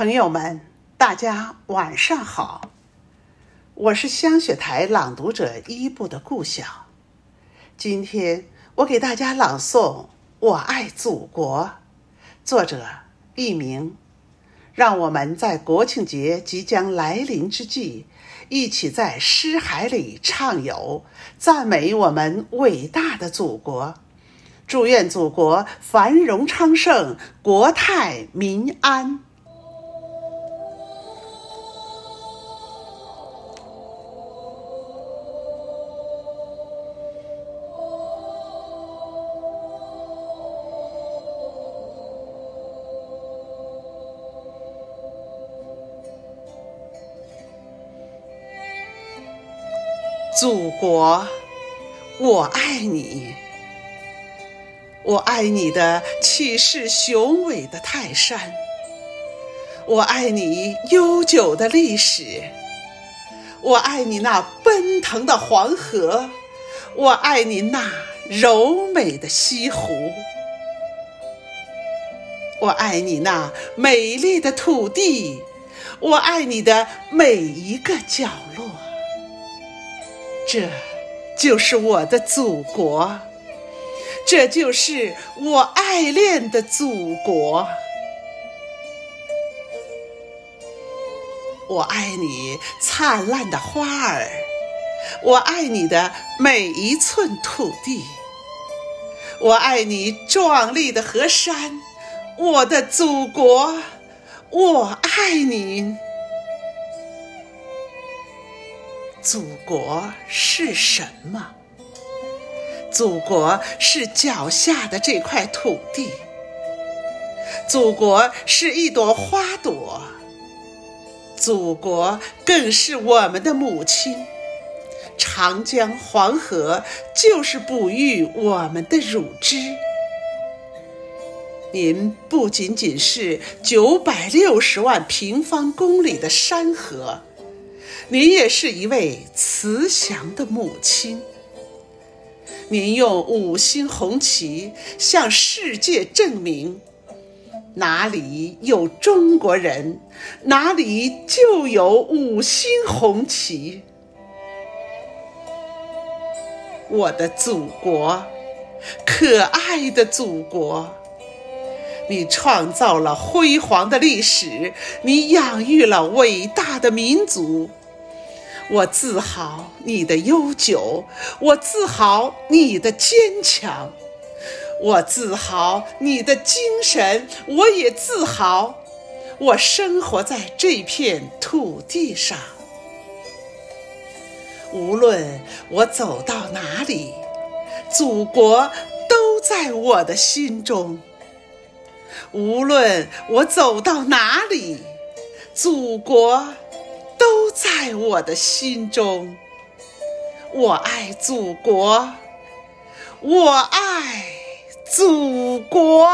朋友们，大家晚上好，我是香雪台朗读者一部的顾晓。今天我给大家朗诵《我爱祖国》，作者佚名。让我们在国庆节即将来临之际，一起在诗海里畅游，赞美我们伟大的祖国。祝愿祖国繁荣昌盛，国泰民安。祖国，我爱你。我爱你的气势雄伟的泰山，我爱你悠久的历史，我爱你那奔腾的黄河，我爱你那柔美的西湖，我爱你那美丽的土地，我爱你的每一个角落。这就是我的祖国，这就是我爱恋的祖国。我爱你灿烂的花儿，我爱你的每一寸土地，我爱你壮丽的河山，我的祖国，我爱你。祖国是什么？祖国是脚下的这块土地，祖国是一朵花朵，祖国更是我们的母亲。长江、黄河就是哺育我们的乳汁。您不仅仅是九百六十万平方公里的山河。您也是一位慈祥的母亲。您用五星红旗向世界证明：哪里有中国人，哪里就有五星红旗。我的祖国，可爱的祖国，你创造了辉煌的历史，你养育了伟大的民族。我自豪你的悠久，我自豪你的坚强，我自豪你的精神，我也自豪我生活在这片土地上。无论我走到哪里，祖国都在我的心中。无论我走到哪里，祖国。在我的心中。我爱祖国，我爱祖国。